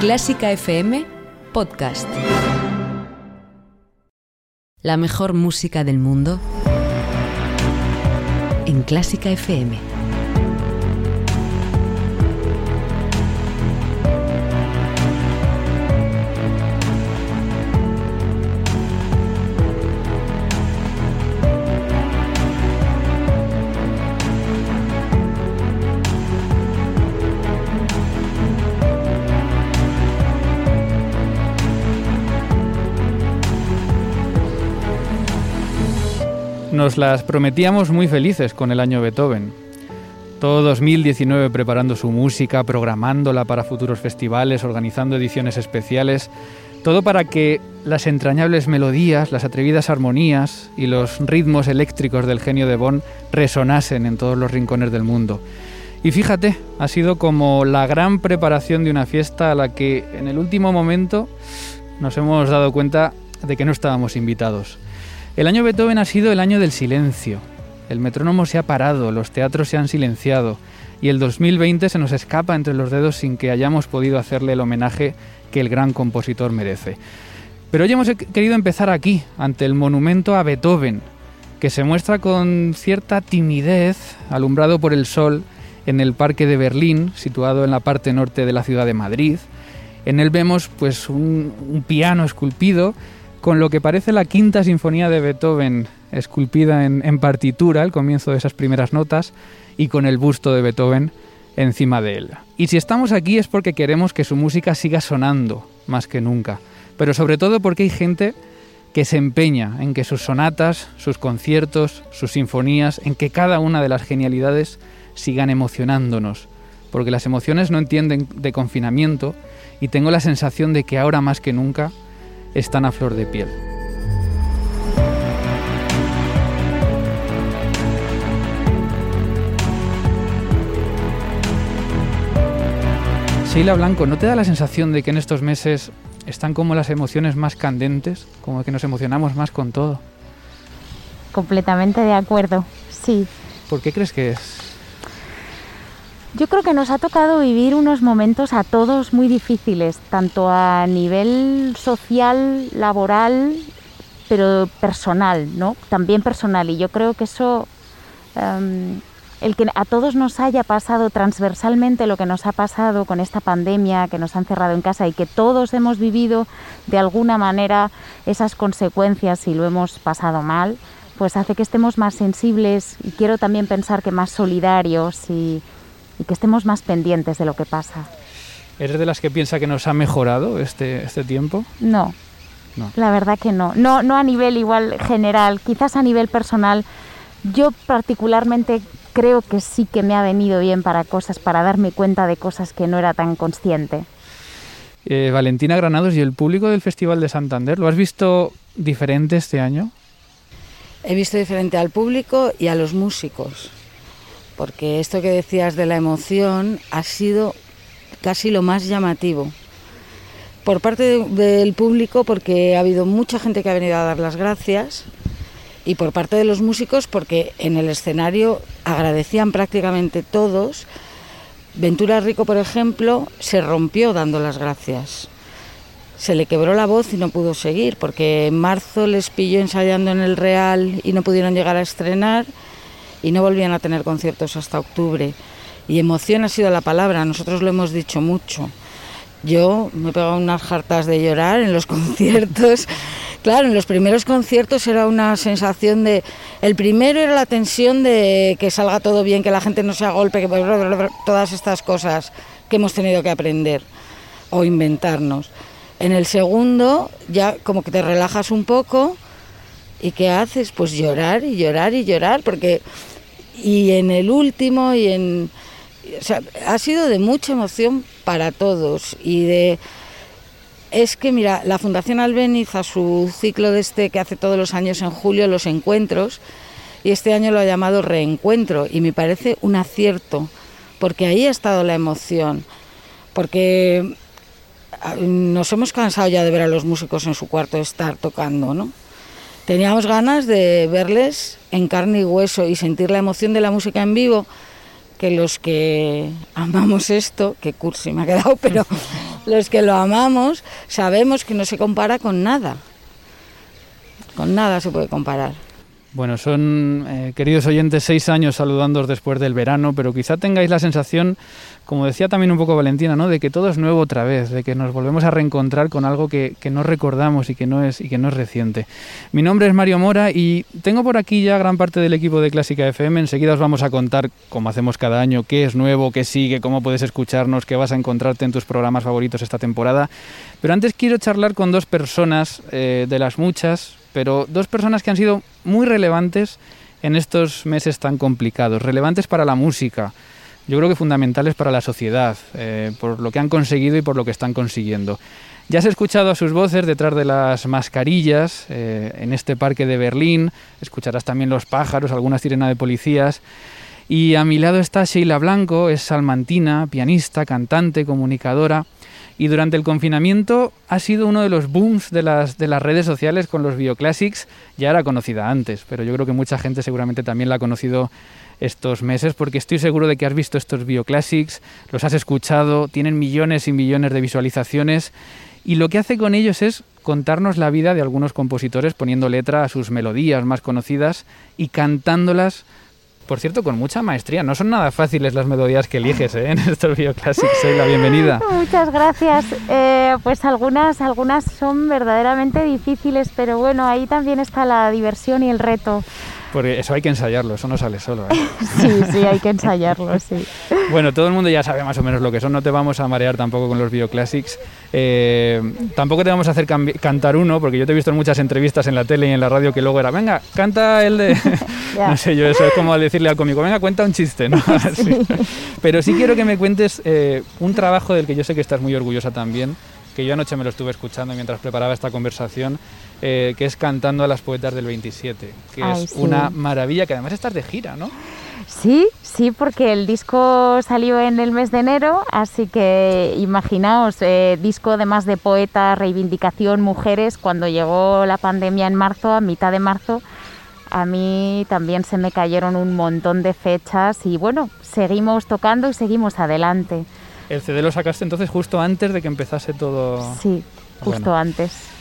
Clásica FM Podcast. La mejor música del mundo en Clásica FM. Nos las prometíamos muy felices con el año Beethoven. Todo 2019 preparando su música, programándola para futuros festivales, organizando ediciones especiales, todo para que las entrañables melodías, las atrevidas armonías y los ritmos eléctricos del genio de Bonn resonasen en todos los rincones del mundo. Y fíjate, ha sido como la gran preparación de una fiesta a la que en el último momento nos hemos dado cuenta de que no estábamos invitados. El año Beethoven ha sido el año del silencio. El metrónomo se ha parado, los teatros se han silenciado y el 2020 se nos escapa entre los dedos sin que hayamos podido hacerle el homenaje que el gran compositor merece. Pero hoy hemos querido empezar aquí, ante el monumento a Beethoven, que se muestra con cierta timidez, alumbrado por el sol, en el Parque de Berlín, situado en la parte norte de la ciudad de Madrid. En él vemos pues un, un piano esculpido con lo que parece la quinta sinfonía de Beethoven esculpida en, partitura, el comienzo de esas primeras notas, y con el busto de Beethoven encima de él. Y si estamos aquí es porque queremos que su música siga sonando más que nunca, pero sobre todo porque hay gente que se empeña en que sus sonatas, sus conciertos, sus sinfonías, en que cada una de las genialidades sigan emocionándonos, porque las emociones no entienden de confinamiento y tengo la sensación de que ahora más que nunca están a flor de piel. Sheila Blanco, ¿no te da la sensación de que en estos meses están como las emociones más candentes, como que nos emocionamos más con todo? Completamente de acuerdo, sí. ¿Por qué crees que es? Yo creo que nos ha tocado vivir unos momentos a todos muy difíciles, tanto a nivel social, laboral, pero personal, ¿no? También personal. Y yo creo que eso, em, el que a todos nos haya pasado transversalmente lo que nos ha pasado con esta pandemia que nos ha encerrado en casa y que todos hemos vivido de alguna manera esas consecuencias y lo hemos pasado mal, pues hace que estemos más sensibles y quiero también pensar que más solidarios y y que estemos más pendientes de lo que pasa. ¿Eres de las que piensa que nos ha mejorado este, este tiempo? No, no, la verdad que no. no. No a nivel igual general, quizás a nivel personal. Yo particularmente creo que sí que me ha venido bien para cosas, para darme cuenta de cosas que no era tan consciente. Eh, Valentina Granados y el público del Festival de Santander, ¿lo has visto diferente este año? He visto diferente al público y a los músicos porque esto que decías de la emoción ha sido casi lo más llamativo. Por parte del público, porque ha habido mucha gente que ha venido a dar las gracias, y por parte de los músicos, porque en el escenario agradecían prácticamente todos. Ventura Rico, por ejemplo, se rompió dando las gracias. Se le quebró la voz y no pudo seguir, porque en marzo les pilló ensayando en el Real y no pudieron llegar a estrenar y no volvían a tener conciertos hasta octubre. Y emoción ha sido la palabra, nosotros lo hemos dicho mucho. Yo me he pegado unas jartas de llorar en los conciertos. Claro, en los primeros conciertos era una sensación de... El primero era la tensión de que salga todo bien, que la gente no sea golpe, que todas estas cosas que hemos tenido que aprender o inventarnos. En el segundo ya como que te relajas un poco ¿Y qué haces? Pues llorar y llorar y llorar, porque y en el último y en o sea, ha sido de mucha emoción para todos y de es que mira, la Fundación Albeniz a su ciclo de este que hace todos los años en julio los encuentros y este año lo ha llamado reencuentro y me parece un acierto porque ahí ha estado la emoción porque ah, nos hemos cansado ya de ver a los músicos en su cuarto estar tocando, ¿no? Teníamos ganas de verles en carne y hueso y sentir la emoción de la música en vivo que los que amamos esto, que cursi me ha quedado, pero los que lo amamos sabemos que no se compara con nada. Con nada se puede comparar. Bueno, son, eh, queridos oyentes, seis años saludándoos después del verano, pero quizá tengáis la sensación, como decía también un poco Valentina, ¿no? de que todo es nuevo otra vez, de que nos volvemos a reencontrar con algo que, no recordamos y que no, es, y que no es reciente. Mi nombre es Mario Mora y tengo por aquí ya gran parte del equipo de Clásica FM. Enseguida os vamos a contar, como hacemos cada año, qué es nuevo, qué sigue, cómo puedes escucharnos, qué vas a encontrarte en tus programas favoritos esta temporada. Pero antes quiero charlar con dos personas eh, de las muchas, pero dos personas que han sido muy relevantes en estos meses tan complicados, relevantes para la música, yo creo que fundamentales para la sociedad, eh, por lo que han conseguido y por lo que están consiguiendo. Ya has escuchado a sus voces detrás de las mascarillas eh, en este parque de Berlín, escucharás también los pájaros, alguna sirena de policías. Y a mi lado está Sheila Blanco, es salmantina, pianista, cantante, comunicadora y durante el confinamiento ha sido uno de los booms de las, de las redes sociales con los Bioclassics. Ya era conocida antes, pero yo creo que mucha gente seguramente también la ha conocido estos meses porque estoy seguro de que has visto estos Bioclassics, los has escuchado, tienen millones y millones de visualizaciones y lo que hace con ellos es contarnos la vida de algunos compositores poniendo letra a sus melodías más conocidas y cantándolas por cierto, con mucha maestría. No son nada fáciles las melodías que eliges ¿eh? en estos Bioclassics. la bienvenida. Muchas gracias. Eh, pues algunas, algunas son verdaderamente difíciles, pero bueno, ahí también está la diversión y el reto. Porque eso hay que ensayarlo, eso no sale solo. ¿eh? sí, sí, hay que ensayarlo, sí. Bueno, todo el mundo ya sabe más o menos lo que son, no te vamos a marear tampoco con los Bioclassics. Eh, tampoco te vamos a hacer cantar uno, porque yo te he visto en muchas entrevistas en la tele y en la radio que luego era, venga, canta el de... no sé yo, eso es como decirle al cómico, venga, cuenta un chiste, ¿no? Pero sí quiero que me cuentes eh, un trabajo del que yo sé que estás muy orgullosa también, que yo anoche me lo estuve escuchando mientras preparaba esta conversación, eh, que es Cantando a las Poetas del 27, que es una maravilla, que además estás de gira, ¿no? Sí, sí, porque el disco salió en el mes de enero, así que imaginaos, eh, disco además de poetas, reivindicación, mujeres, cuando llegó la pandemia en marzo, a mitad de marzo, a mí también se me cayeron un montón de fechas y bueno, seguimos tocando y seguimos adelante. ¿El CD lo sacaste entonces justo antes de que empezase todo? Sí, justo antes.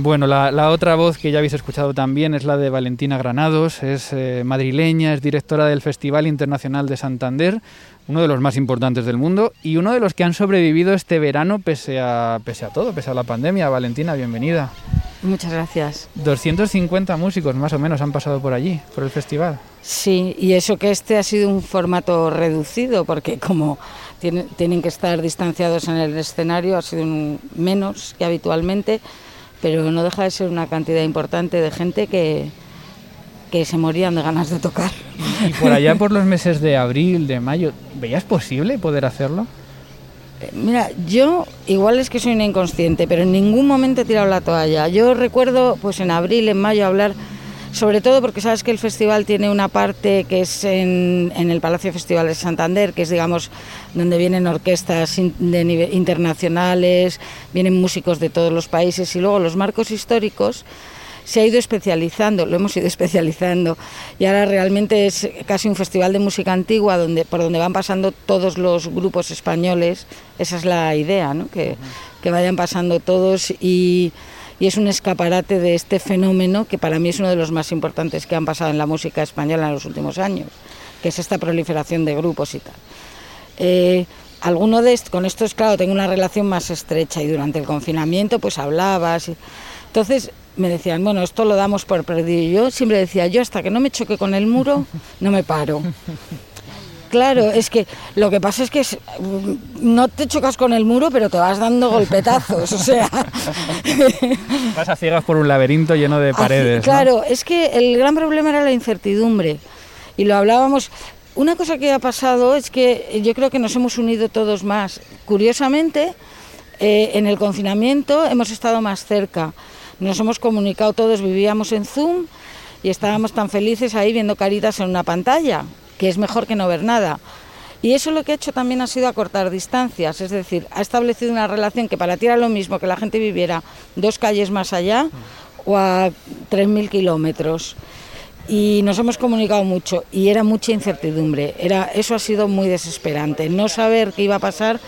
Bueno, la, otra voz que ya habéis escuchado también es la de Valentina Granados, es eh, madrileña, es directora del Festival Internacional de Santander, uno de los más importantes del mundo y uno de los que han sobrevivido este verano pese a, pese a todo, pese a la pandemia. Valentina, bienvenida. Muchas gracias. 250 músicos más o menos han pasado por allí, por el festival. Sí, y eso que este ha sido un formato reducido, porque como tienen, que estar distanciados en el escenario, ha sido menos que habitualmente pero no deja de ser una cantidad importante de gente que, que se morían de ganas de tocar. Y por allá por los meses de abril, de mayo, ¿veías posible poder hacerlo? Mira, yo igual es que soy una inconsciente, pero en ningún momento he tirado la toalla. Yo recuerdo, pues en abril, en mayo, hablar sobre todo porque sabes que el festival tiene una parte que es en, el Palacio Festival de Santander, que es, digamos, donde vienen orquestas de internacionales, vienen músicos de todos los países y luego los marcos históricos se ha ido especializando, lo hemos ido especializando. Y ahora realmente es casi un festival de música antigua donde por donde van pasando todos los grupos españoles, esa es la idea, ¿no? que, que vayan pasando todos y y es un escaparate de este fenómeno que para mí es uno de los más importantes que han pasado en la música española en los últimos años, que es esta proliferación de grupos y tal. Eh, alguno de con estos, claro, tengo una relación más estrecha y durante el confinamiento pues hablabas. entonces me decían, bueno, esto lo damos por perdido. Y yo siempre decía, yo hasta que no me choque con el muro, no me paro. Claro, es que lo que pasa es que no te chocas con el muro, pero te vas dando golpetazos, o sea. Vas a ciegas por un laberinto lleno de paredes. claro, es que el gran problema era la incertidumbre. Y lo hablábamos. Una cosa que ha pasado es que yo creo que nos hemos unido todos más. Curiosamente, eh, en el confinamiento hemos estado más cerca. Nos hemos comunicado todos, vivíamos en Zoom y estábamos tan felices ahí viendo caritas en una pantalla que es mejor que no ver nada. Y eso lo que ha hecho también ha sido acortar distancias, es decir, ha establecido una relación que para ti era lo mismo que la gente viviera dos calles más allá o a 3.000 kilómetros. y nos hemos comunicado mucho y era mucha incertidumbre. Era, eso ha sido muy desesperante, no saber qué iba a pasar,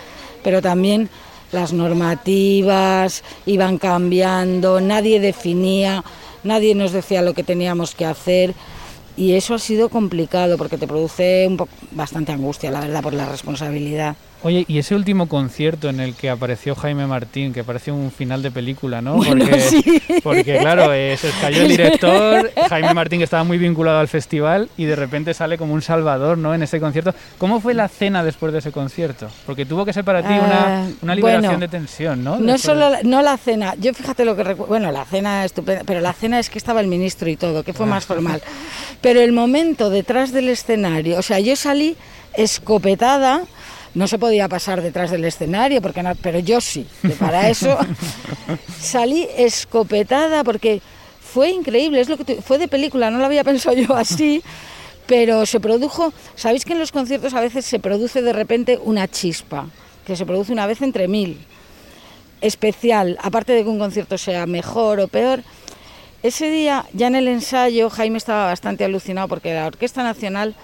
pero también las normativas iban cambiando, nadie definía, nadie nos decía lo que teníamos que hacer y eso ha sido complicado porque te produce un bastante angustia, la verdad, por la responsabilidad. Oye, y ese último concierto en el que apareció Jaime Martín, que pareció un final de película, ¿no? porque, sí. porque claro, eh, se cayó el director, Jaime Martín que estaba muy vinculado al festival y de repente sale como un salvador, ¿no? En ese concierto. ¿Cómo fue la cena después de ese concierto? Porque tuvo que ser para ti una, ah, una liberación de tensión, ¿no? No solo no la cena, yo fíjate lo que recuerdo, bueno, la cena estupenda, pero la cena es que estaba el ministro y todo, que fue más formal. Pero el momento detrás del escenario, o sea, yo salí escopetada no se podía pasar detrás del escenario, porque no, pero yo sí, para eso salí escopetada porque fue increíble, es lo que fue de película, no lo había pensado yo así, pero se produjo, sabéis que en los conciertos a veces se produce de repente una chispa, que se produce una vez entre mil, especial, aparte de que un concierto sea mejor o peor. Ese día, ya en el ensayo, Jaime estaba bastante alucinado porque la Orquesta Nacional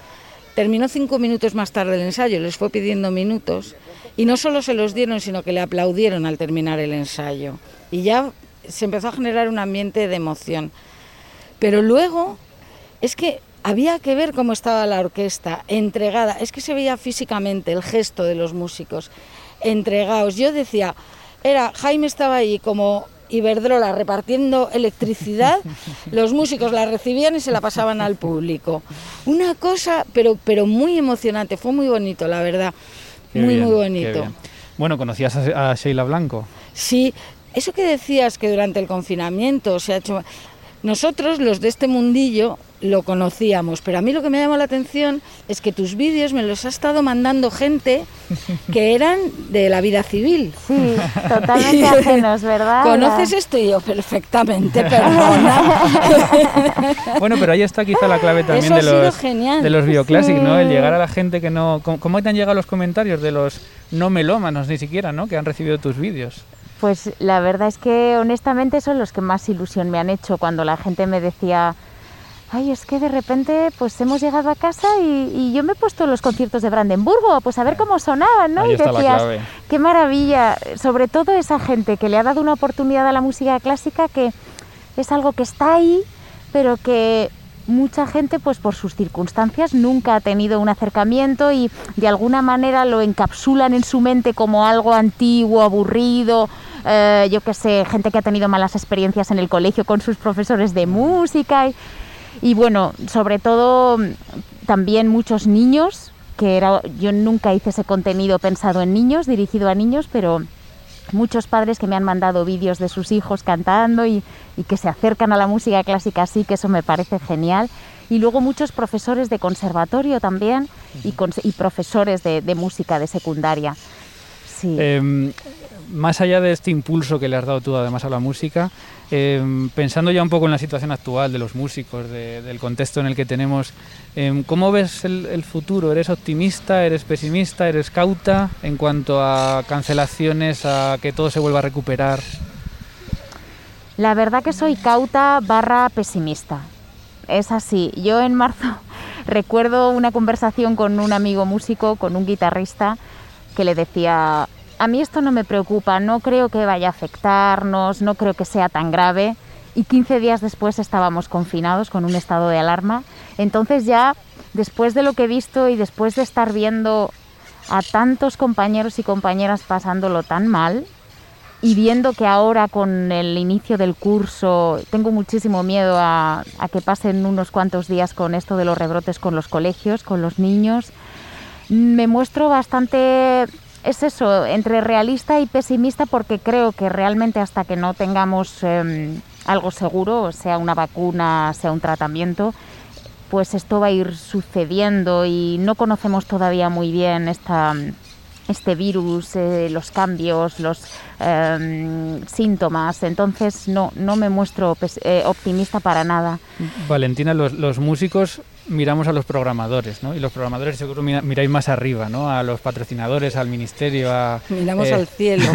Terminó cinco minutos más tarde el ensayo, les fue pidiendo minutos y no solo se los dieron, sino que le aplaudieron al terminar el ensayo. Y ya se empezó a generar un ambiente de emoción. Pero luego es que había que ver cómo estaba la orquesta, entregada, es que se veía físicamente el gesto de los músicos, entregados. Yo decía, era, Jaime estaba ahí como Iberdrola repartiendo electricidad, los músicos la recibían y se la pasaban al público. Una cosa, pero, pero muy emocionante, fue muy bonito, la verdad. muy, muy bonito. Bueno, ¿conocías a, a Sheila Blanco? Sí, eso que decías que durante el confinamiento se ha hecho... Nosotros, los de este mundillo, lo conocíamos, pero a mí lo que me llamó la atención es que tus vídeos me los ha estado mandando gente que eran de la vida civil. Sí, totalmente ajenos, ¿verdad? ¿Conoces esto? Y yo, perfectamente, perdona. bueno, pero ahí está quizá la clave también de los, de los bioclásicos, ¿no? El llegar a la gente que no... ¿Cómo te han llegado los comentarios de los no melómanos ni siquiera, ¿no? Que han recibido tus vídeos. Pues la verdad es que honestamente son los que más ilusión me han hecho cuando la gente me decía ay, es que de repente pues hemos llegado a casa y, yo me he puesto los conciertos de Brandenburgo, pues a ver cómo sonaban, ¿no? y decías, qué maravilla, sobre todo esa gente que le ha dado una oportunidad a la música clásica que es algo que está ahí, pero que mucha gente pues por sus circunstancias nunca ha tenido un acercamiento y de alguna manera lo encapsulan en su mente como algo antiguo, aburrido, eh, yo qué sé, gente que ha tenido malas experiencias en el colegio con sus profesores de música. Y, y bueno, sobre todo también muchos niños, que era, yo nunca hice ese contenido pensado en niños, dirigido a niños, pero muchos padres que me han mandado vídeos de sus hijos cantando y, que se acercan a la música clásica así, que eso me parece genial. Y luego muchos profesores de conservatorio también y, profesores de, música de secundaria. Sí. Em, más allá de este impulso que le has dado tú además a la música, Em, pensando ya un poco en la situación actual de los músicos, del contexto en el que tenemos, em, ¿cómo ves el, futuro? ¿Eres optimista? ¿Eres pesimista? ¿Eres cauta en cuanto a cancelaciones, a que todo se vuelva a recuperar? La verdad que soy cauta barra pesimista. Es así. Yo en marzo recuerdo una conversación con un amigo músico, con un guitarrista, que le decía, a mí esto no me preocupa, no creo que vaya a afectarnos, no creo que sea tan grave. Y 15 días después estábamos confinados con un estado de alarma. Entonces ya, después de lo que he visto y después de estar viendo a tantos compañeros y compañeras pasándolo tan mal, y viendo que ahora con el inicio del curso tengo muchísimo miedo a, a, que pasen unos cuantos días con esto de los rebrotes con los colegios, con los niños, me muestro bastante es eso, entre realista y pesimista porque creo que realmente hasta que no tengamos em, algo seguro, sea una vacuna, sea un tratamiento, pues esto va a ir sucediendo y no conocemos todavía muy bien esta, este virus, eh, los cambios, los em, síntomas. Entonces no, no me muestro eh, optimista para nada. Valentina, los, los músicos miramos a los programadores, ¿no? Y los programadores seguro miráis más arriba, ¿no? A los patrocinadores, al ministerio, a... Miramos eh, al cielo.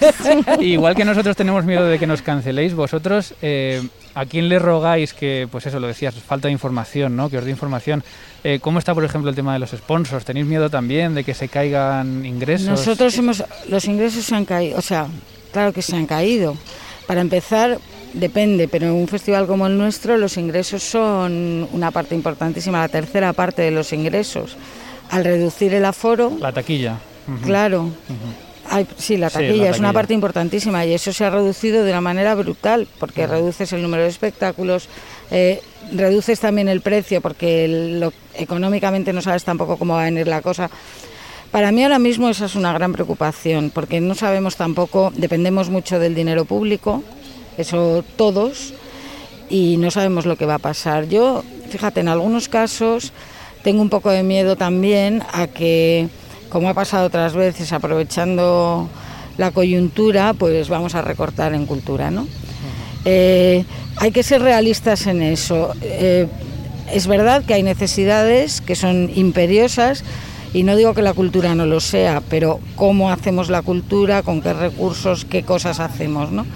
Igual que nosotros tenemos miedo de que nos canceléis, vosotros, eh, ¿A quién le rogáis que, pues eso, lo decías, falta de información, ¿no? Que os dé información. Eh, ¿Cómo está, por ejemplo, el tema de los sponsors? ¿Tenéis miedo también de que se caigan ingresos? Nosotros hemos, los ingresos se han caído, o sea, claro que se han caído. Para empezar, depende, pero en un festival como el nuestro los ingresos son una parte importantísima, la tercera parte de los ingresos. Al reducir el aforo... La taquilla. Claro sí, la taquilla, es una parte importantísima y eso se ha reducido de una manera brutal porque reduces el número de espectáculos, eh, reduces también el precio porque económicamente no sabes tampoco cómo va a venir la cosa. Para mí ahora mismo esa es una gran preocupación porque no sabemos tampoco, dependemos mucho del dinero público, eso todos, y no sabemos lo que va a pasar. Yo, fíjate, en algunos casos tengo un poco de miedo también a que como ha pasado otras veces, aprovechando la coyuntura, pues vamos a recortar en cultura, ¿no? Eh, hay que ser realistas en eso. Eh, es verdad que hay necesidades que son imperiosas y no digo que la cultura no lo sea, pero cómo hacemos la cultura, con qué recursos, qué cosas hacemos, ¿no?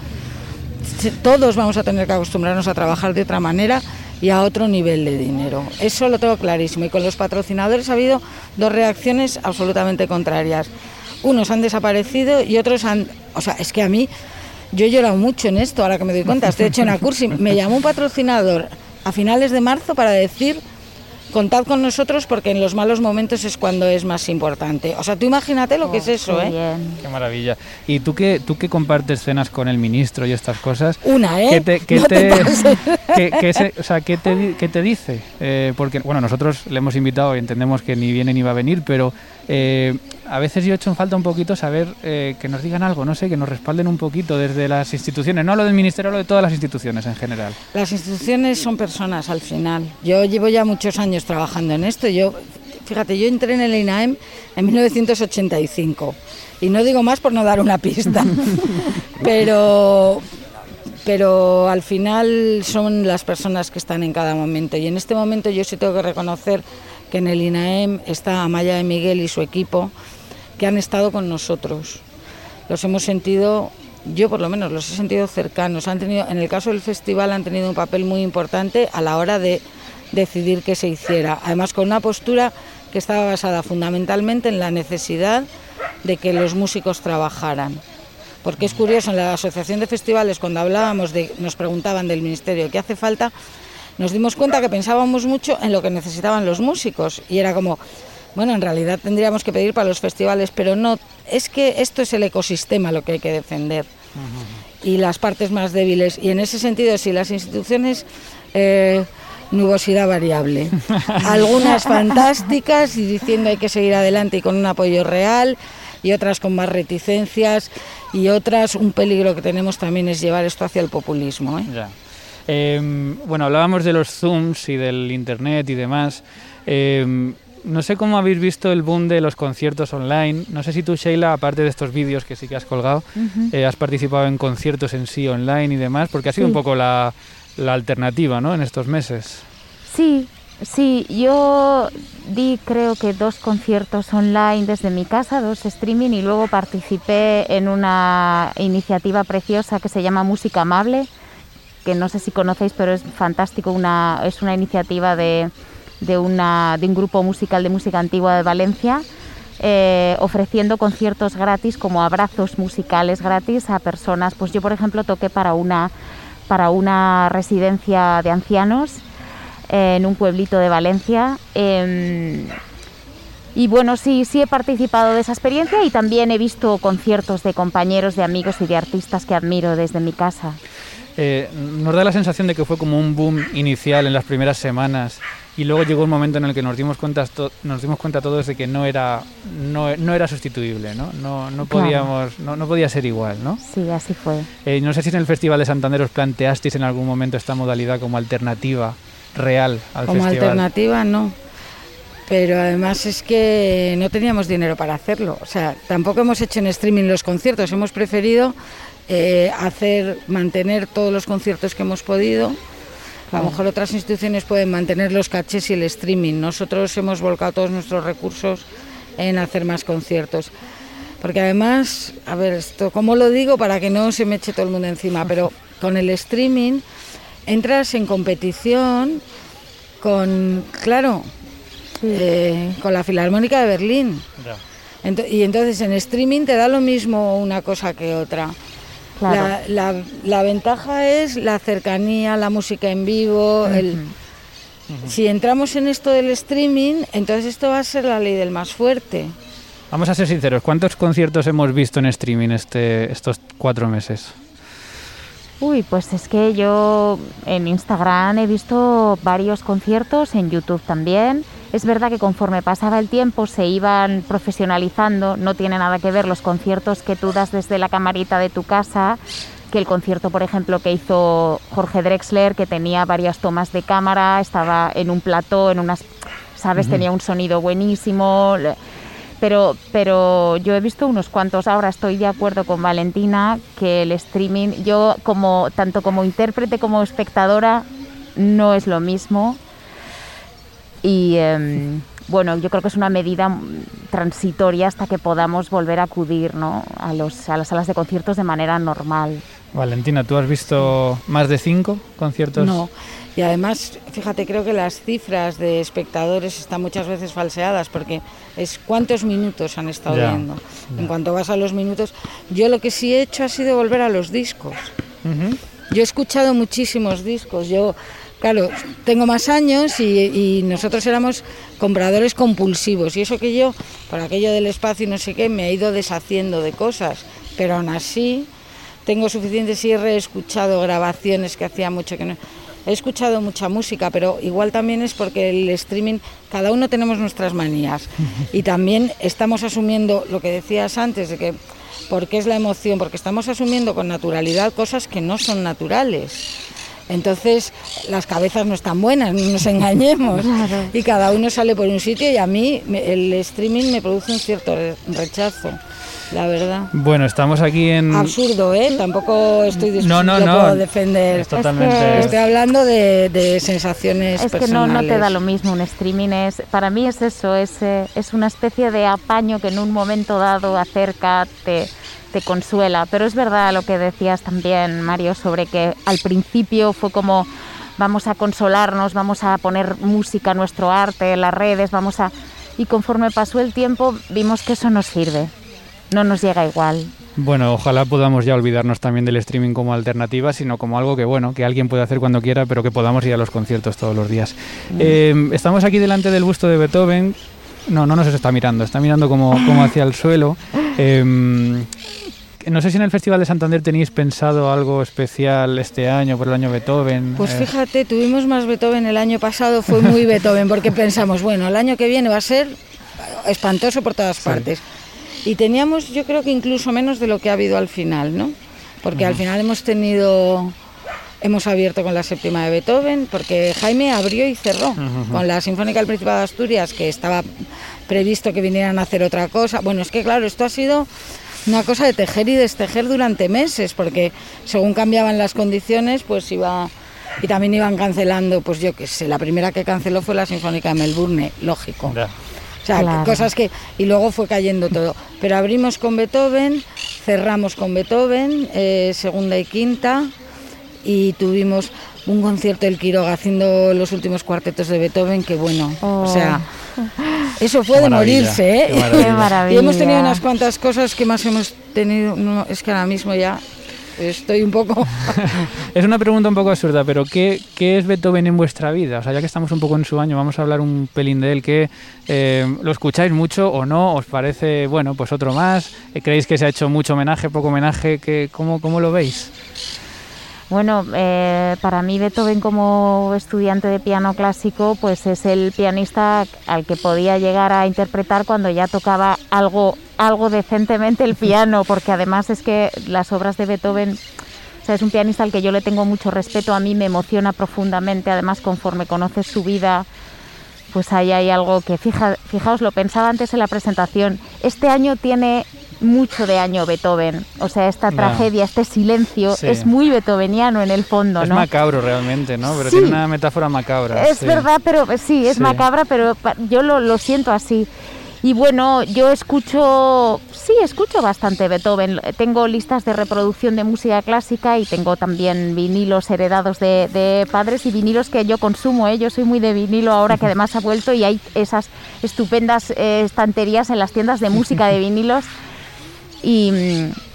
Todos vamos a tener que acostumbrarnos a trabajar de otra manera y a otro nivel de dinero. Eso lo tengo clarísimo. Y con los patrocinadores ha habido dos reacciones absolutamente contrarias. Unos han desaparecido y otros han... O sea, es que a mí, yo he llorado mucho en esto, ahora que me doy cuenta, estoy hecho una cursi. Me llamó un patrocinador a finales de marzo para decir contad con nosotros porque en los malos momentos es cuando es más importante. O sea, tú imagínate lo que es oh, eso, ¿eh? Qué maravilla. ¿Y tú que, tú que compartes cenas con el ministro y estas cosas? Una, ¿eh? ¿Qué te, qué te, o sea, ¿qué te, qué te dice? Eh, porque, bueno, nosotros le hemos invitado y entendemos que ni viene ni va a venir, pero eh, a veces yo he hecho en falta un poquito saber eh, que nos digan algo, no sé, que nos respalden un poquito desde las instituciones, no lo del ministerio, lo de todas las instituciones en general. Las instituciones son personas al final. Yo llevo ya muchos años trabajando en esto. Yo, fíjate, yo entré en el INAEM en 1985 y no digo más por no dar una pista, pero pero al final son las personas que están en cada momento y en este momento yo sí tengo que reconocer que en el INAEM está Amaya de Miguel y su equipo, que han estado con nosotros. Los hemos sentido, yo por lo menos los he sentido cercanos. Han tenido, en el caso del festival han tenido un papel muy importante a la hora de decidir que se hiciera. Además con una postura que estaba basada fundamentalmente en la necesidad de que los músicos trabajaran. Porque es curioso, en la Asociación de Festivales, cuando hablábamos de, nos preguntaban del Ministerio qué hace falta, nos dimos cuenta que pensábamos mucho en lo que necesitaban los músicos y era como, bueno, en realidad tendríamos que pedir para los festivales, pero no, es que esto es el ecosistema lo que hay que defender y las partes más débiles. Y en ese sentido, si las instituciones... Eh, nubosidad variable. Algunas fantásticas y diciendo hay que seguir adelante y con un apoyo real y otras con más reticencias y otras un peligro que tenemos también es llevar esto hacia el populismo. ¿eh? Em, bueno, hablábamos de los Zooms y del Internet y demás. Em, no sé cómo habéis visto el boom de los conciertos online. No sé si tú, Sheila, aparte de estos vídeos que sí que has colgado, eh, has participado en conciertos en sí online y demás, porque ha sido un poco la, la alternativa ¿no? en estos meses. Sí, sí, yo di creo que dos conciertos online desde mi casa, dos streaming y luego participé en una iniciativa preciosa que se llama Música Amable que no sé si conocéis, pero es fantástico, una, es una iniciativa de, de, una, de un grupo musical de música antigua de Valencia, eh, ofreciendo conciertos gratis como abrazos musicales gratis a personas. Pues yo, por ejemplo, toqué para una, para una residencia de ancianos eh, en un pueblito de Valencia. Em, y bueno, sí, sí he participado de esa experiencia y también he visto conciertos de compañeros, de amigos y de artistas que admiro desde mi casa. Eh, nos da la sensación de que fue como un boom inicial en las primeras semanas y luego llegó un momento en el que nos dimos cuenta nos dimos cuenta todos de que no era no, era sustituible no no, no podíamos no, no, podía ser igual no sí así fue. Eh, no sé si en el festival de Santander os planteasteis en algún momento esta modalidad como alternativa real al como alternativa no. Pero además es que no teníamos dinero para hacerlo. O sea tampoco hemos hecho en streaming los conciertos. Hemos preferido eh, hacer, mantener todos los conciertos que hemos podido. A lo mejor otras instituciones pueden mantener los cachés y el streaming. Nosotros hemos volcado todos nuestros recursos en hacer más conciertos. Porque además, a ver, esto, ¿cómo lo digo para que no se me eche todo el mundo encima? Pero con el streaming entras en competición con, claro, eh, con la Filarmónica de Berlín. y entonces en streaming te da lo mismo una cosa que otra. La, ventaja es la cercanía, la música en vivo. Si entramos en esto del streaming, entonces esto va a ser la ley del más fuerte. Vamos a ser sinceros, ¿cuántos conciertos hemos visto en streaming este, estos cuatro meses? Uy, pues es que yo en Instagram he visto varios conciertos, en YouTube también. Es verdad que conforme pasaba el tiempo se iban profesionalizando, no tiene nada que ver los conciertos que tú das desde la camarita de tu casa que el concierto, por ejemplo, que hizo Jorge Drexler, que tenía varias tomas de cámara, estaba en un plató, en unas, sabes, tenía un sonido buenísimo. Pero, pero yo he visto unos cuantos. Ahora estoy de acuerdo con Valentina que el streaming, yo como tanto como intérprete como espectadora, no es lo mismo y em, bueno, yo creo que es una medida transitoria hasta que podamos volver a acudir ¿no? a, los, a las salas de conciertos de manera normal. Valentina, ¿tú has visto más de cinco conciertos? No, y además, fíjate, creo que las cifras de espectadores están muchas veces falseadas porque es cuántos minutos han estado viendo. En cuanto vas a los minutos, yo lo que sí he hecho ha sido volver a los discos. Yo he escuchado muchísimos discos. Yo Claro, tengo más años y, nosotros éramos compradores compulsivos y eso que yo, por aquello del espacio y no sé qué, me he ido deshaciendo de cosas, pero aún así tengo suficientes y he reescuchado grabaciones que hacía mucho que no... He escuchado mucha música, pero igual también es porque el streaming, cada uno tenemos nuestras manías y también estamos asumiendo lo que decías antes, de que, porque es la emoción? Porque estamos asumiendo con naturalidad cosas que no son naturales. Entonces las cabezas no están buenas, no nos engañemos. Y cada uno sale por un sitio y a mí el streaming me produce un cierto rechazo. La verdad. Bueno, estamos aquí en. Absurdo, ¿eh? Tampoco estoy dispuesto no, no, no. defender. totalmente. Estoy hablando de, sensaciones Es que no, no te da lo mismo. Un streaming es. Para mí es eso, es, eh, es una especie de apaño que en un momento dado acerca, te te consuela. Pero es verdad lo que decías también, Mario, sobre que al principio fue como vamos a consolarnos, vamos a poner música a nuestro arte, en las redes, vamos a... Y conforme pasó el tiempo vimos que eso no sirve, no nos llega igual. Bueno, ojalá podamos ya olvidarnos también del streaming como alternativa, sino como algo que bueno, que alguien puede hacer cuando quiera, pero que podamos ir a los conciertos todos los días. Mm. Eh, estamos aquí delante del busto de Beethoven. No, no nos está mirando, está mirando como, como hacia el suelo. Eh, no sé si en el Festival de Santander tenéis pensado algo especial este año por el año Beethoven. Pues eh. fíjate, tuvimos más Beethoven el año pasado, fue muy Beethoven, porque pensamos, bueno, el año que viene va a ser espantoso por todas partes. Y teníamos, yo creo que incluso menos de lo que ha habido al final, ¿no? Porque al final hemos tenido, hemos abierto con la séptima de Beethoven, porque Jaime abrió y cerró con la Sinfónica del Principado de Asturias, que estaba previsto que vinieran a hacer otra cosa. Bueno, es que claro, esto ha sido una cosa de tejer y destejer durante meses, porque según cambiaban las condiciones, pues iba y también iban cancelando, pues yo qué sé, la primera que canceló fue la Sinfónica de Melbourne, lógico. O sea, cosas que... Y luego fue cayendo todo. Pero abrimos con Beethoven, cerramos con Beethoven, eh, segunda y quinta, y tuvimos un concierto del Quiroga haciendo los últimos cuartetos de Beethoven, que bueno, o sea... Eso fue de morirse, ¿eh? Qué maravilla. Y hemos tenido unas cuantas cosas que más hemos tenido. No, es que ahora mismo ya estoy un poco... es una pregunta un poco absurda, pero ¿qué, ¿qué, es Beethoven en vuestra vida? O sea, ya que estamos un poco en su año, vamos a hablar un pelín de él. ¿Qué, eh, ¿Lo escucháis mucho o no? ¿Os parece, bueno, pues otro más? ¿Creéis que se ha hecho mucho homenaje, poco homenaje? ¿Qué, cómo, ¿Cómo lo veis? Bueno, eh, para mí Beethoven como estudiante de piano clásico, pues es el pianista al que podía llegar a interpretar cuando ya tocaba algo, algo decentemente el piano, porque además es que las obras de Beethoven, es un pianista al que yo le tengo mucho respeto, a mí me emociona profundamente, además conforme conoces su vida, pues ahí hay algo que, fija, fijaos, lo pensaba antes en la presentación, este año tiene mucho de año Beethoven. O sea, esta tragedia, este silencio es muy beethoveniano en el fondo, es ¿no? Es macabro realmente, ¿no? Pero tiene una metáfora macabra. Es verdad, pero sí, es macabra, pero yo lo, lo siento así. Y bueno, yo escucho, sí, escucho bastante Beethoven. Tengo listas de reproducción de música clásica y tengo también vinilos heredados de, de padres y vinilos que yo consumo. ¿eh? Yo soy muy de vinilo ahora que además ha vuelto y hay esas estupendas eh, estanterías en las tiendas de música de vinilos. Y,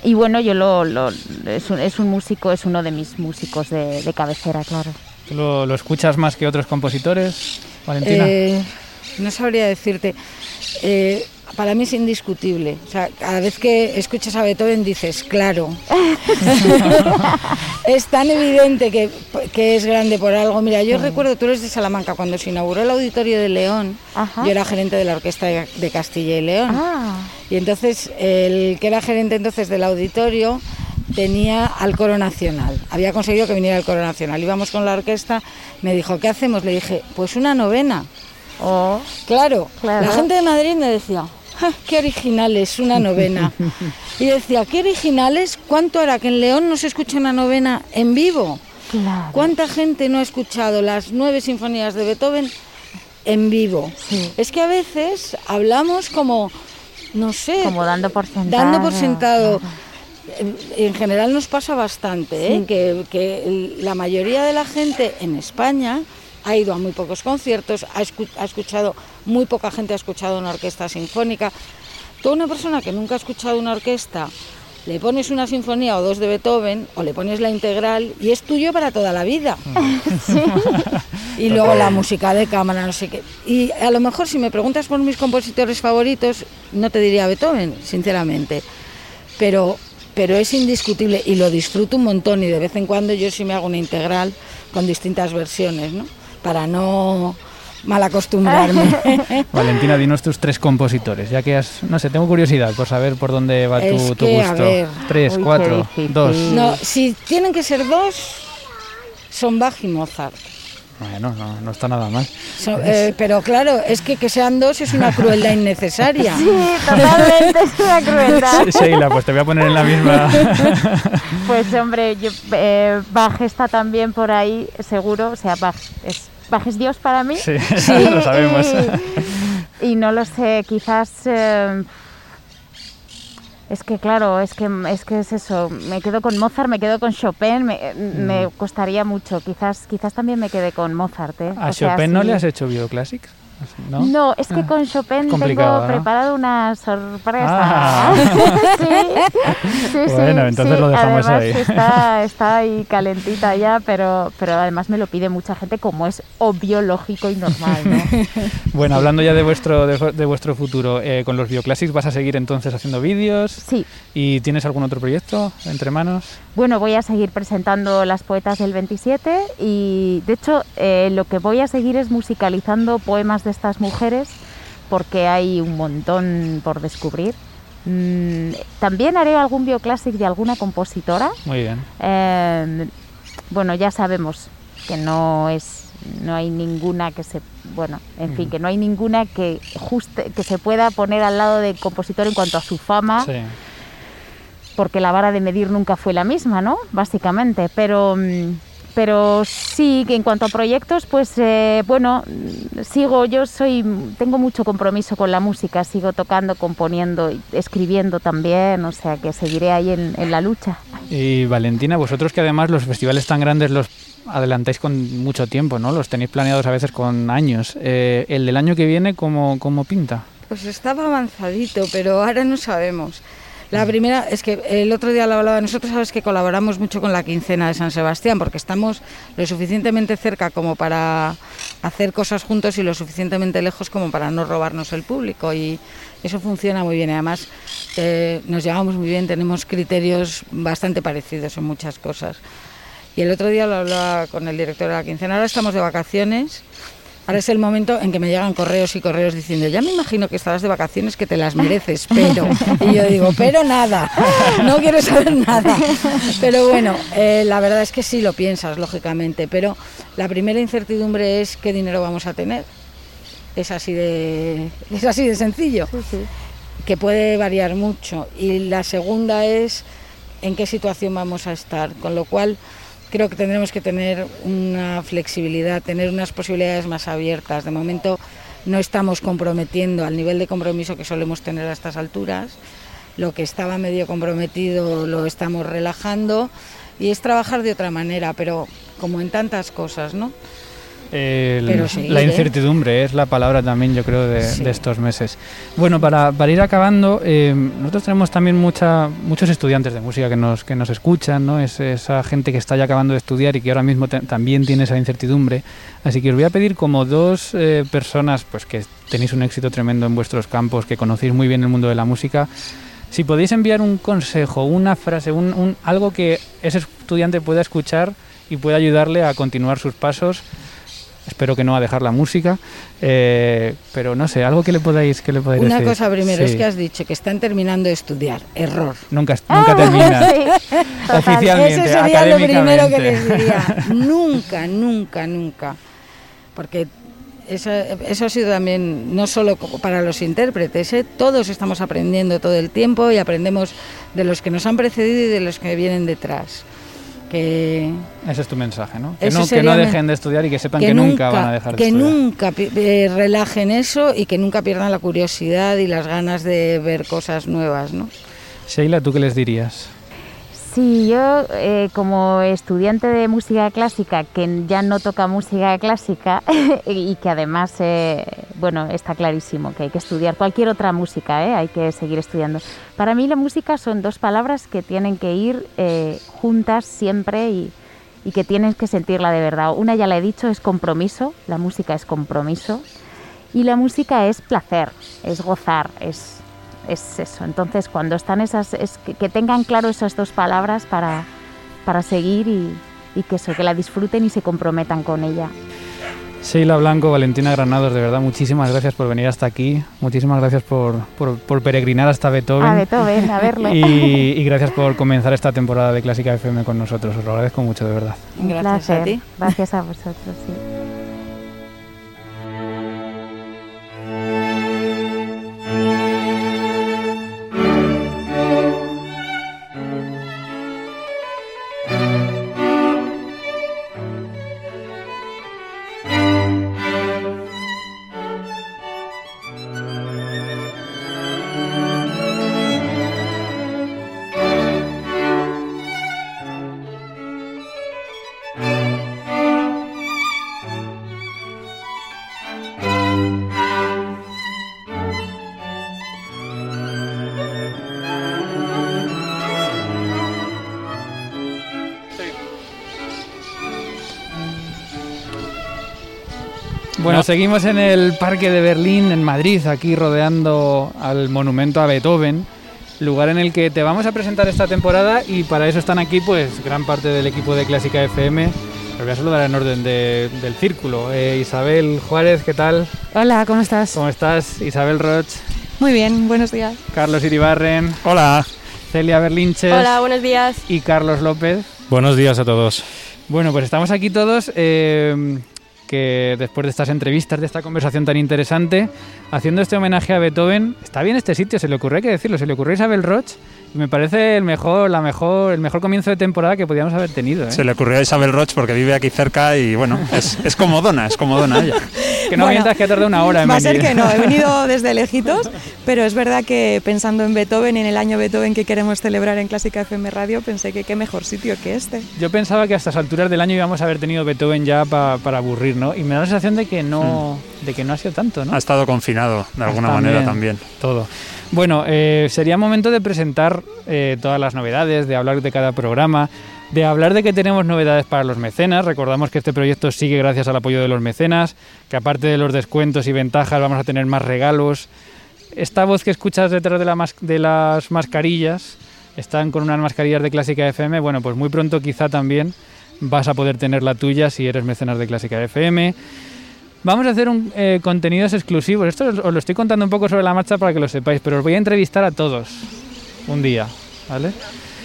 y bueno, yo lo, lo- es, un, es un músico, es uno de mis músicos de, de cabecera, claro. ¿Tú ¿Lo, lo escuchas más que otros compositores, Valentina? Eh, no sabría decirte. Eh, para mí es indiscutible. O sea, cada vez que escuchas a Beethoven dices, claro. es tan evidente que, que es grande por algo. Mira, yo recuerdo, tú eres de Salamanca, cuando se inauguró el Auditorio de León, Ajá. yo era gerente de la Orquesta de de Castilla y León. Ah, Y entonces el que era gerente entonces del auditorio tenía al coro nacional. Había conseguido que viniera el coro nacional. Íbamos con la orquesta, me dijo, ¿qué hacemos? Le dije, pues una novena. Oh, Claro, Claro. la gente de Madrid me decía, "Ja, qué originales, una novena. y decía, qué originales, ¿cuánto hará que en León no se escuche una novena en vivo? claro. ¿Cuánta gente no ha escuchado las nueve sinfonías de Beethoven en vivo? Sí. Es que a veces hablamos como, no sé, Como dando por sentado. dando por sentado. En- En general nos pasa bastante, ¿eh? Sí. que, la mayoría de la gente en España ha ido a muy pocos conciertos, ha, escu- ha escuchado, muy poca gente ha escuchado una orquesta sinfónica. Toda una persona que nunca ha escuchado una orquesta, le pones una sinfonía o dos de Beethoven o le pones la integral y es tuyo para toda la vida. Y luego la música de cámara, no sé qué. Y a lo mejor si me preguntas por mis compositores favoritos, no te diría Beethoven, sinceramente. Pero, pero es indiscutible y lo disfruto un montón y de vez en cuando yo sí me hago una integral con distintas versiones, ¿no? Para no mal acostumbrarme. Valentina, dinos tus tres compositores, ya que has, no sé, tengo curiosidad por saber por dónde va tu, Es tu que, a gusto. ver. Tres, Uy, cuatro, dos. no, si tienen que ser dos, son Bach y Mozart. Bueno, no, no está nada mal. Son- eh, pero claro, es que que sean dos es una crueldad innecesaria. Sí, totalmente es una crueldad. Sheila, pues te voy a poner en la misma. Pues hombre, yo, eh, Bach está también por ahí, seguro. O sea, Bach es, Bach es Dios para mí. Sí, lo sabemos. Y, y no lo sé, quizás... eh, es que claro, es que es que es eso. Me quedo con Mozart, me quedo con Chopin, me, me costaría mucho. Quizás quizás también me quede con Mozart. ¿eh? ¿A O sea, Chopin no sí. le has hecho bioclassics? ¿No? No, es que Ah, con Chopin tengo ¿no? preparado una sorpresa. Ah. sí, sí, sí, Bueno, entonces sí. lo dejamos además ahí. Está, está ahí calentita ya, pero, pero además me lo pide mucha gente como es obvio, lógico y normal, ¿no? Bueno, hablando ya de vuestro, de, de vuestro futuro, eh, con los bioclassics vas a seguir entonces haciendo vídeos Sí, y tienes algún otro proyecto entre manos. bueno, voy a seguir presentando las poetas del 27 y de hecho eh, lo que voy a seguir es musicalizando poemas de estas mujeres porque hay un montón por descubrir. Mm, también haré algún bioclásic de alguna compositora. Muy bien. Eh, bueno, ya sabemos que no es no hay ninguna que se bueno en fin Ujú. que no hay ninguna que juste, que se pueda poner al lado del compositor en cuanto a su fama Sí. porque la vara de medir nunca fue la misma, ¿no? Básicamente, pero, mm, pero sí que en cuanto a proyectos, pues eh, bueno, sigo, yo soy, tengo mucho compromiso con la música, sigo tocando, componiendo, escribiendo también, o sea que seguiré ahí en, en la lucha. Y Valentina, vosotros que además los festivales tan grandes los adelantáis con mucho tiempo, ¿no? Los tenéis planeados a veces con años. Eh, ¿El del año que viene cómo, cómo pinta? Pues estaba avanzadito, pero ahora no sabemos. La primera es que el otro día lo hablaba, nosotros sabes que colaboramos mucho con la quincena de San Sebastián porque estamos lo suficientemente cerca como para hacer cosas juntos y lo suficientemente lejos como para no robarnos el público y eso funciona muy bien. Además, eh, nos llevamos muy bien, tenemos criterios bastante parecidos en muchas cosas. Y el otro día lo hablaba con el director de la quincena, ahora estamos de vacaciones. Ahora es el momento en que me llegan correos y correos diciendo, ya me imagino que estarás de vacaciones, que te las mereces, pero... Y yo digo, pero nada, no quiero saber nada. Pero bueno, eh, la verdad es que sí lo piensas, lógicamente, pero la primera incertidumbre es qué dinero vamos a tener. Es así de, es así de sencillo que puede variar mucho. Y la segunda es en qué situación vamos a estar, con lo cual creo que tendremos que tener una flexibilidad, tener unas posibilidades más abiertas. De momento no estamos comprometiendo al nivel de compromiso que solemos tener a estas alturas. Lo que estaba medio comprometido lo estamos relajando y es trabajar de otra manera, pero como en tantas cosas, ¿no? La incertidumbre es la palabra también, yo creo, de, estos meses. Bueno, para, ir acabando, eh, nosotros tenemos también mucha, muchos estudiantes de música que nos, que nos escuchan, ¿no? Es esa gente que está ya acabando de estudiar y que ahora mismo también tiene esa incertidumbre. Así que os voy a pedir como dos eh, personas pues que tenéis un éxito tremendo en vuestros campos, que conocéis muy bien el mundo de la música, si podéis enviar un consejo, una frase, un, algo que ese estudiante pueda escuchar y pueda ayudarle a continuar sus pasos espero que no a dejar la música, eh, pero no sé, algo que le podáis, que le podáis Una cosa primero es que has dicho que están terminando de estudiar, error. Nunca, nunca termina. Oficialmente, Ese sería lo primero que les diría. nunca, nunca, nunca. Porque eso, eso, ha sido también no solo para los intérpretes, ¿eh? todos estamos aprendiendo todo el tiempo y aprendemos de los que nos han precedido y de los que vienen detrás. Que Ese es tu mensaje, ¿no? Que, no, que no dejen de estudiar y que sepan que, nunca, van a dejar de estudiar. Que nunca eh, relajen eso y que nunca pierdan la curiosidad y las ganas de ver cosas nuevas, ¿no? Sheila, ¿tú qué les dirías? Sí, yo eh, como estudiante de música clásica, que ya no toca música clásica y que además, eh, bueno, está clarísimo que hay que estudiar cualquier otra música, eh, hay que seguir estudiando. Para mí la música son dos palabras que tienen que ir juntas siempre y, y que tienes que sentirla de verdad. Una ya la he dicho, es compromiso, la música es compromiso y la música es placer, es gozar, es es eso. Entonces, cuando están esas, es que, tengan claro esas dos palabras para, para seguir y, que eso, que la disfruten y se comprometan con ella. Sheila Blanco, Valentina Granados, de verdad, muchísimas gracias por venir hasta aquí. Muchísimas gracias por, por, peregrinar hasta Beethoven. A Beethoven, a verlo. Y, gracias por comenzar esta temporada de Clásica FM con nosotros. Os lo agradezco mucho, de verdad. Gracias a ti. Gracias a vosotros, sí. Seguimos en el Parque de Berlín, en Madrid, aquí rodeando al monumento a Beethoven, lugar en el que te vamos a presentar esta temporada y para eso están aquí pues gran parte del equipo de Clásica FM. Os voy a saludar en orden del círculo. Eh, Isabel Juárez, ¿qué tal? Hola, ¿cómo estás? ¿Cómo estás? Isabel Roch. Muy bien, buenos días. Carlos Iribarren. Hola. Celia Berlinches. Hola, buenos días. Y Carlos López. Buenos días a todos. Bueno, pues estamos aquí todos. Eh, que después de estas entrevistas, de esta conversación tan interesante, haciendo este homenaje a Beethoven, está bien este sitio, se le ocurre, hay que decirlo, se le ocurrió a Isabel Roch me parece el mejor, la mejor, el mejor comienzo de temporada que podíamos haber tenido. ¿eh? Se le ocurrió a Isabel Roch porque vive aquí cerca y bueno, es, es comodona, es comodona ella. que no mientas que ha tardado una hora en va venir. Va a ser que no, he venido desde lejitos, pero es verdad que pensando en Beethoven y en el año Beethoven que queremos celebrar en Clásica FM Radio, pensé que qué mejor sitio que este. Yo pensaba que a estas alturas del año íbamos a haber tenido Beethoven ya para aburrir, ¿no? Y me da la sensación de que no, hmm. de que no ha sido tanto, ¿no? Ha estado confinado de alguna manera también. Todo. Bueno, eh, sería momento de presentar eh, todas las novedades, de hablar de cada programa, de hablar de que tenemos novedades para los mecenas. Recordamos que este proyecto sigue gracias al apoyo de los mecenas, que aparte de los descuentos y ventajas vamos a tener más regalos. Esta voz que escuchas detrás de, de las mascarillas, están con unas mascarillas de Clásica FM. Bueno, pues muy pronto quizá también vas a poder tener la tuya si eres mecenas de Clásica FM. Vamos a hacer un, eh, contenidos exclusivos. Esto os, lo estoy contando un poco sobre la marcha para que lo sepáis, pero os voy a entrevistar a todos un día, ¿vale?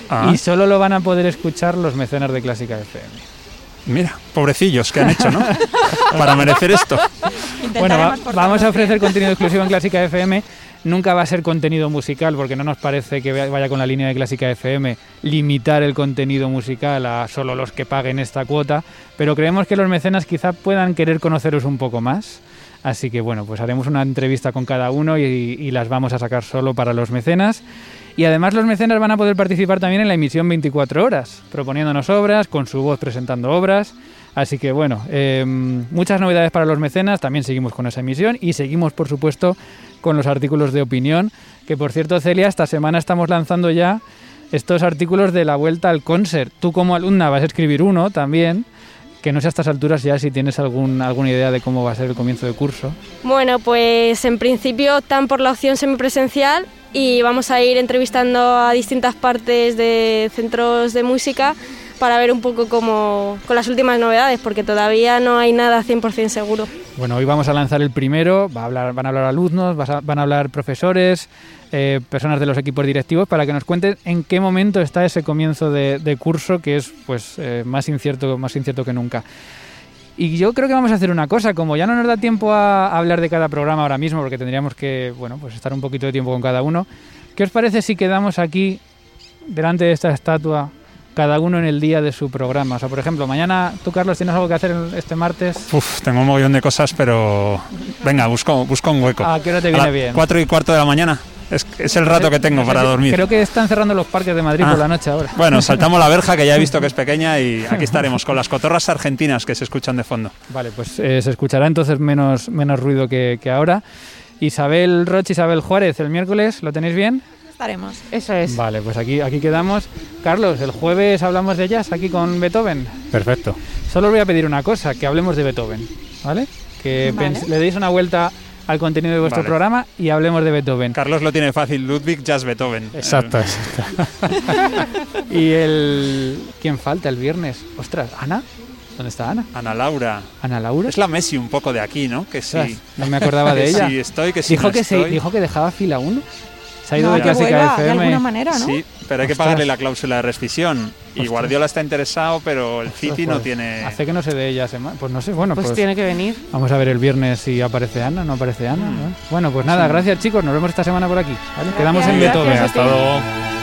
Ah. Y solo lo van a poder escuchar los mecenas de Clásica FM. Mira, pobrecillos, ¿qué han hecho, no? Para merecer esto. bueno, vamos a ofrecer contenido exclusivo en Clásica FM Nunca va a ser contenido musical porque no nos parece que vaya con la línea de Clásica FM limitar el contenido musical a solo los que paguen esta cuota, pero creemos que los mecenas quizá puedan querer conoceros un poco más. Así que bueno, pues haremos una entrevista con cada uno y, las vamos a sacar solo para los mecenas. Y además los mecenas van a poder participar también en la emisión 24 horas, proponiéndonos obras, con su voz presentando obras. Así que bueno, eh, muchas novedades para los mecenas, también seguimos con esa emisión y seguimos por supuesto con los artículos de opinión, que por cierto Celia, esta semana estamos lanzando ya estos artículos de la vuelta al concert. Tú como alumna vas a escribir uno también, que no sé a estas alturas ya si tienes algún, alguna idea de cómo va a ser el comienzo de curso. Bueno, pues en principio optan por la opción semipresencial y vamos a ir entrevistando a distintas partes de centros de música para ver un poco cómo con las últimas novedades, porque todavía no hay nada 100% seguro. Bueno, hoy vamos a lanzar el primero, van a hablar alumnos, van a hablar profesores, eh, personas de los equipos directivos, para que nos cuenten en qué momento está ese comienzo de, de curso que es pues eh, más incierto, más incierto que nunca. Y yo creo que vamos a hacer una cosa, como ya no nos da tiempo a hablar de cada programa ahora mismo, porque tendríamos que, bueno, pues estar un poquito de tiempo con cada uno. ¿Qué os parece si quedamos aquí delante de esta estatua, cada uno en el día de su programa? O sea, por ejemplo, mañana tú, Carlos, tienes algo que hacer este martes. Uf, tengo un mogollón de cosas, pero venga, busco, busco un hueco. ¿A qué hora te viene bien? Cuatro y cuarto de la mañana. Es, es el rato que tengo para dormir. Creo que están cerrando los parques de Madrid Ah. por la noche ahora. Bueno, saltamos la verja que ya he visto que es pequeña y aquí estaremos con las cotorras argentinas que se escuchan de fondo. Vale, pues eh, se escuchará entonces menos, menos ruido que, que ahora. Isabel Roche, Isabel Juárez, el miércoles, ¿lo tenéis bien? Estaremos. Eso es. Vale, pues aquí, aquí quedamos. Carlos, el jueves hablamos de jazz aquí con Beethoven. Perfecto. Solo os voy a pedir una cosa, que hablemos de Beethoven, ¿vale? Que Vale. le deis una vuelta al contenido de vuestro Vale. programa y hablemos de Beethoven. Carlos lo tiene fácil, Ludwig Jazz Beethoven. Exacto, Eh, Y el... ¿Quién falta el viernes? Ostras, ¿Ana? ¿Dónde está Ana? Ana Laura. ¿Ana Laura? Es la Messi un poco de aquí, ¿no? Que Ostras, sí. no me acordaba de que ella. sí estoy, que sí dijo, no que se, estoy. dijo que dejaba fila 1. Se ha ido No, de Clásica vuelva, de FM. alguna manera, ¿no? Sí, pero hay que Ostras. pagarle la cláusula de rescisión. Y. Guardiola está interesado, pero el City no Pues, tiene. Hace que no se de ella semana. Pues no sé, bueno, Pues, pues, tiene que venir. vamos a ver el viernes si aparece Ana, no aparece Ana. ¿no? Bueno, pues nada, gracias chicos, nos vemos esta semana por aquí. ¿vale? Quedamos en Gracias. Beethoven. Gracias Hasta luego.